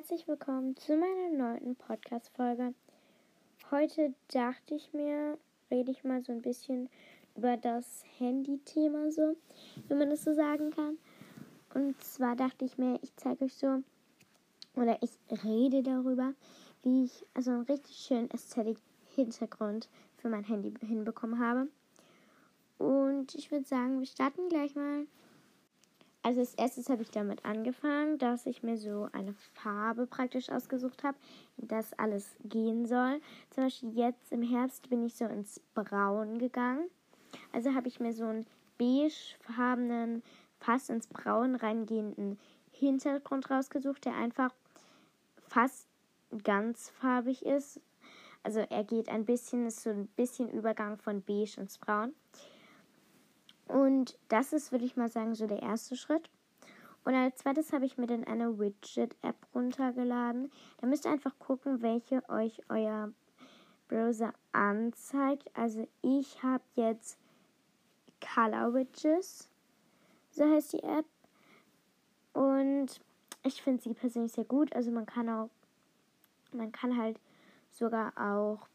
Herzlich willkommen zu meiner neuen Podcast-Folge. Heute dachte ich mir, rede ich mal so ein bisschen über das Handy-Thema, so, wenn man das so sagen kann. Und zwar dachte ich mir, ich zeige euch so, oder ich rede darüber, wie ich also einen richtig schönen Ästhetik-Hintergrund für mein Handy hinbekommen habe. Und ich würde sagen, wir starten gleich mal. Also als erstes habe ich damit angefangen, dass ich mir so eine Farbe praktisch ausgesucht habe, in das alles gehen soll. Zum Beispiel jetzt im Herbst bin ich so ins Braun gegangen. Also habe ich mir so einen beigefarbenen, fast ins Braun reingehenden Hintergrund rausgesucht, der einfach fast ganz farbig ist. Also er geht ein bisschen, ist so ein bisschen Übergang von beige ins Braun. Und das ist, würde ich mal sagen, so der erste Schritt. Und als zweites habe ich mir dann eine Widget-App runtergeladen. Da müsst ihr einfach gucken, welche euch euer Browser anzeigt. Also ich habe jetzt Color Widgets, so heißt die App. Und ich finde sie persönlich sehr gut. Also man kann auch, man kann halt sogar auch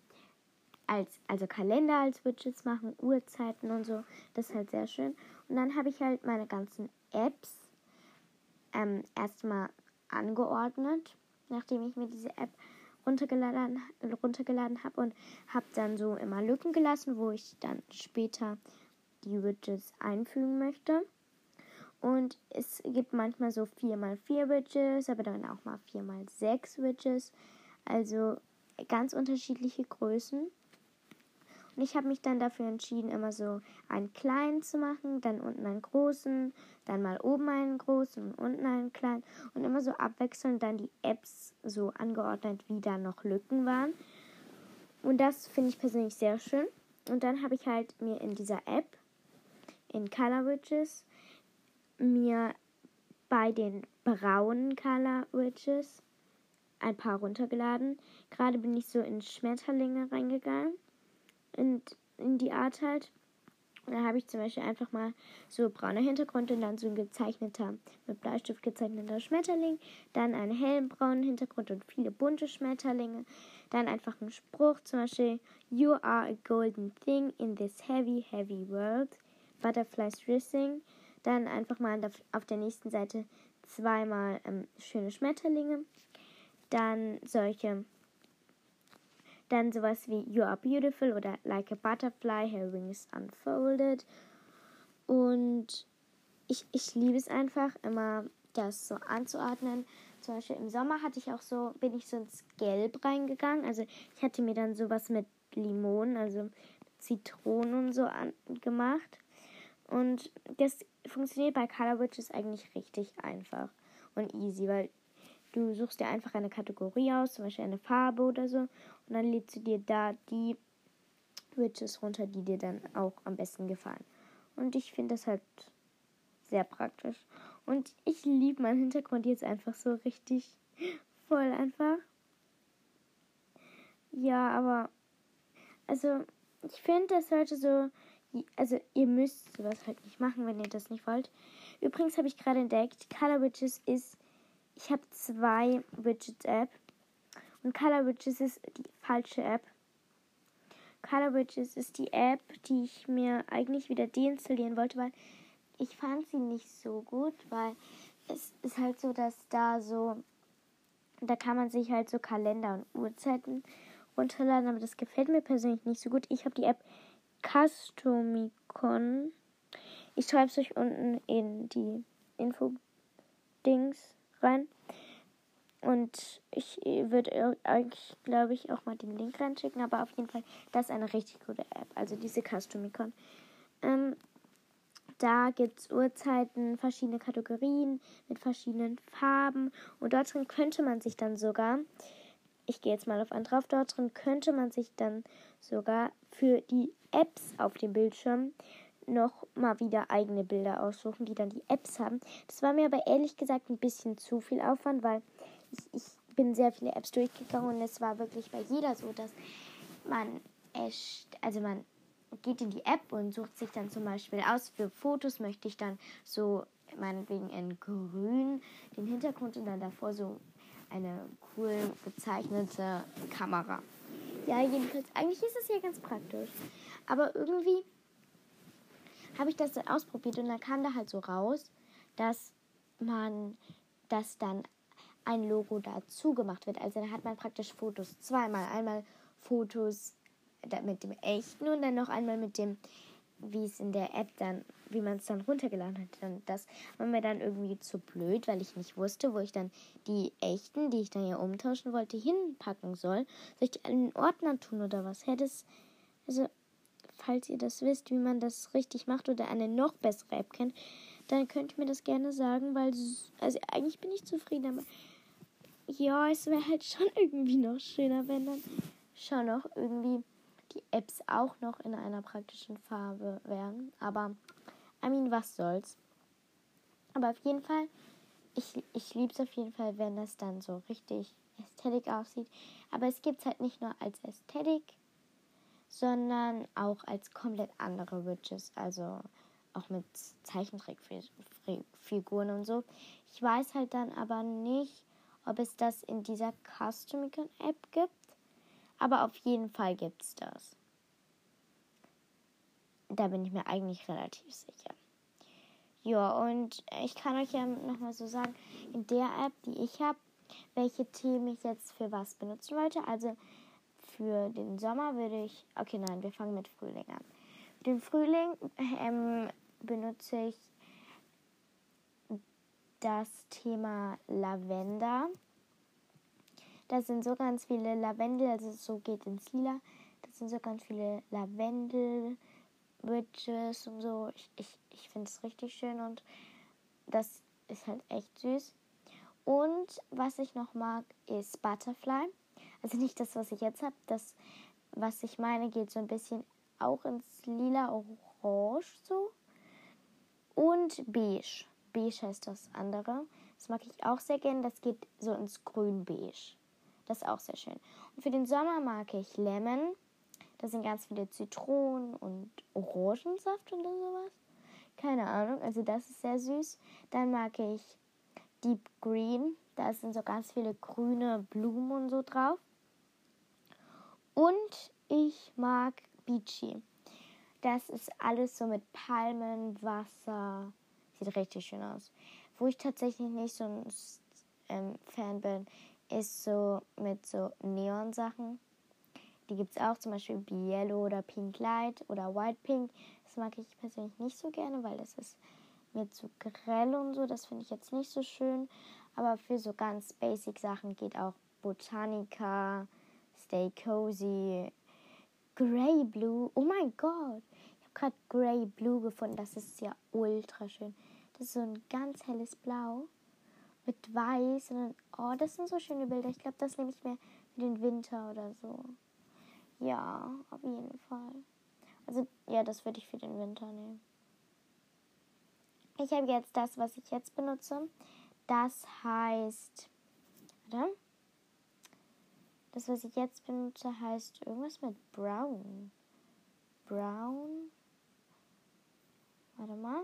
als, also Kalender als Widgets machen, Uhrzeiten und so. Das ist halt sehr schön. Und dann habe ich halt meine ganzen Apps ähm, erstmal angeordnet, nachdem ich mir diese App runtergeladen, runtergeladen habe und habe dann so immer Lücken gelassen, wo ich dann später die Widgets einfügen möchte. Und es gibt manchmal so 4x4 Widgets, aber dann auch mal 4x6 Widgets. Also ganz unterschiedliche Größen. Und ich habe mich dann dafür entschieden, immer so einen kleinen zu machen, dann unten einen großen, dann mal oben einen großen und unten einen kleinen und immer so abwechselnd dann die Apps so angeordnet, wie da noch Lücken waren. Und das finde ich persönlich sehr schön. Und dann habe ich halt mir in dieser App, in Color Widgets, mir bei den braunen Color Widgets ein paar runtergeladen. Gerade bin ich so in Schmetterlinge reingegangen in, in die Art halt. Und da habe ich zum Beispiel einfach mal so brauner Hintergrund und dann so ein gezeichneter, mit Bleistift gezeichneter Schmetterling. Dann einen hellen braunen Hintergrund und viele bunte Schmetterlinge. Dann einfach ein Spruch, zum Beispiel You are a golden thing in this heavy, heavy world. Butterflies racing. Dann einfach mal auf der nächsten Seite zweimal ähm, schöne Schmetterlinge. Dann solche dann sowas wie You are beautiful oder Like a butterfly, her wings unfolded. Und ich, ich liebe es einfach, immer das so anzuordnen. Zum Beispiel im Sommer hatte ich auch so, bin ich so ins Gelb reingegangen. Also ich hatte mir dann sowas mit Limonen, also Zitronen und so an, gemacht. Und das funktioniert bei Color Witches eigentlich richtig einfach und easy, weil Du suchst dir einfach eine Kategorie aus, zum Beispiel eine Farbe oder so. Und dann lädst du dir da die Widgets runter, die dir dann auch am besten gefallen. Und ich finde das halt sehr praktisch. Und ich liebe meinen Hintergrund jetzt einfach so richtig voll einfach. Ja, aber also ich finde, das sollte so, also ihr müsst sowas halt nicht machen, wenn ihr das nicht wollt. Übrigens habe ich gerade entdeckt, Color Witches ist ich habe zwei Widgets-App. Und Color Widgets ist die falsche App. Color Widgets ist die App, die ich mir eigentlich wieder deinstallieren wollte, weil ich fand sie nicht so gut, weil es ist halt so, dass da so, da kann man sich halt so Kalender und Uhrzeiten runterladen, aber das gefällt mir persönlich nicht so gut. Ich habe die App Customicon. Ich schreibe es euch unten in die Info-Dings rein. Und ich würde euch, glaube ich, auch mal den Link reinschicken. Aber auf jeden Fall, das ist eine richtig gute App. Also diese Customicon. Ähm, da gibt es Uhrzeiten, verschiedene Kategorien mit verschiedenen Farben. Und dort drin könnte man sich dann sogar, ich gehe jetzt mal auf einen drauf, dort drin könnte man sich dann sogar für die Apps auf dem Bildschirm noch mal wieder eigene Bilder aussuchen, die dann die Apps haben. Das war mir aber ehrlich gesagt ein bisschen zu viel Aufwand, weil ich, ich bin sehr viele Apps durchgegangen und es war wirklich bei jeder so, dass man echt, also man geht in die App und sucht sich dann zum Beispiel aus, für Fotos möchte ich dann so meinetwegen in grün den Hintergrund und dann davor so eine cool gezeichnete Kamera. Ja, jedenfalls, eigentlich ist es ja ganz praktisch. Aber irgendwie habe ich das dann ausprobiert und dann kam da halt so raus, dass man, dass dann ein Logo dazu gemacht wird. Also dann hat man praktisch Fotos zweimal. Einmal Fotos mit dem echten und dann noch einmal mit dem, wie es in der App dann, wie man es dann runtergeladen hat. Und das war mir dann irgendwie zu blöd, weil ich nicht wusste, wo ich dann die echten, die ich dann ja umtauschen wollte, hinpacken soll. Soll ich die in Ordner tun oder was? Hätte es, also, falls ihr das wisst, wie man das richtig macht oder eine noch bessere App kennt, dann könnt ihr mir das gerne sagen, weil, also eigentlich bin ich zufrieden damit. Ja, es wäre halt schon irgendwie noch schöner, wenn dann schon noch irgendwie die Apps auch noch in einer praktischen Farbe wären. Aber, I mean, was soll's. Aber auf jeden Fall, ich, ich liebe es auf jeden Fall, wenn das dann so richtig ästhetisch aussieht. Aber es gibt es halt nicht nur als Ästhetik, sondern auch als komplett andere Widgets. Also auch mit Zeichentrickfiguren und so. Ich weiß halt dann aber nicht, ob es das in dieser Customicon App gibt. Aber auf jeden Fall gibt es das. Da bin ich mir eigentlich relativ sicher. Ja, und ich kann euch ja nochmal so sagen, in der App, die ich habe, welche Themen ich jetzt für was benutzen wollte. Also für den Sommer würde ich. Okay, nein, wir fangen mit Frühling an. Für den Frühling ähm, benutze ich das Thema Lavender. Da sind so ganz viele Lavendel, also so geht ins Lila. Das sind so ganz viele Lavendel, Witches und so. Ich, ich, ich finde es richtig schön und das ist halt echt süß. Und was ich noch mag, ist Butterfly. Also nicht das, was ich jetzt habe. Das, was ich meine, geht so ein bisschen auch ins Lila Orange so. Und Beige. Beige heißt das andere. Das mag ich auch sehr gerne. Das geht so ins Grün-Beige. Das ist auch sehr schön. Und für den Sommer mag ich Lemon. Da sind ganz viele Zitronen und Orangensaft oder sowas. Keine Ahnung. Also das ist sehr süß. Dann mag ich Deep Green. Da sind so ganz viele grüne Blumen und so drauf. Und ich mag Beachy. Das ist alles so mit Palmen, Wasser. Sieht richtig schön aus. Wo ich tatsächlich nicht so ein ähm, Fan bin, ist so mit so Neon-Sachen. Die gibt es auch, zum Beispiel Yellow oder Pink Light oder White Pink. Das mag ich persönlich nicht so gerne, weil das ist mir zu grell und so. Das finde ich jetzt nicht so schön. Aber für so ganz basic Sachen geht auch Botanica, Stay Cozy, Grey Blue. Oh mein Gott. Gerade Grey Blue gefunden. Das ist ja ultra schön. Das ist so ein ganz helles Blau mit Weiß. Und dann, oh, das sind so schöne Bilder. Ich glaube, das nehme ich mir für den Winter oder so. Ja, auf jeden Fall. Also, ja, das würde ich für den Winter nehmen. Ich habe jetzt das, was ich jetzt benutze. Das heißt, oder? Das, was ich jetzt benutze, heißt irgendwas mit Brown. Brown. Warte mal.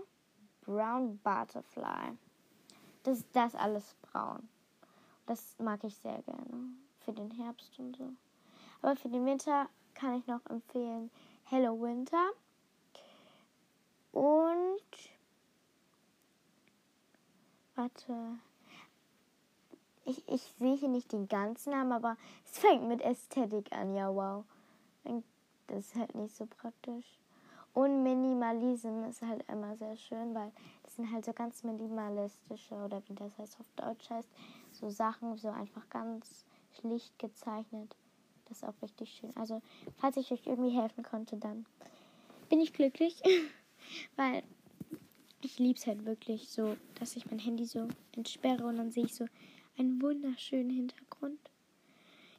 Brown Butterfly. Das ist das alles braun. Das mag ich sehr gerne. Für den Herbst und so. Aber für den Winter kann ich noch empfehlen Hello Winter. Und warte. Ich, ich sehe hier nicht den ganzen Namen, aber es fängt mit Ästhetik an. Ja, wow. Das ist halt nicht so praktisch. Und Minimalism ist halt immer sehr schön, weil das sind halt so ganz minimalistische oder wie das heißt auf Deutsch heißt, so Sachen, so einfach ganz schlicht gezeichnet. Das ist auch richtig schön. Also, falls ich euch irgendwie helfen konnte, dann bin ich glücklich, weil ich liebe es halt wirklich so, dass ich mein Handy so entsperre und dann sehe ich so einen wunderschönen Hintergrund.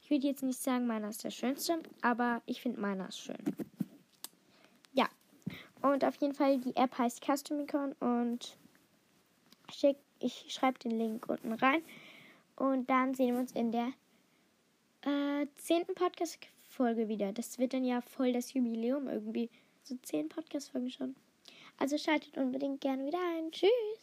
Ich würde jetzt nicht sagen, meiner ist der schönste, aber ich finde meiner ist schön. Und auf jeden Fall, die App heißt Customicon und schick, ich schreibe den Link unten rein. Und dann sehen wir uns in der äh, zehnten Podcast-Folge wieder. Das wird dann ja voll das Jubiläum irgendwie. So zehn Podcast-Folgen schon. Also schaltet unbedingt gerne wieder ein. Tschüss!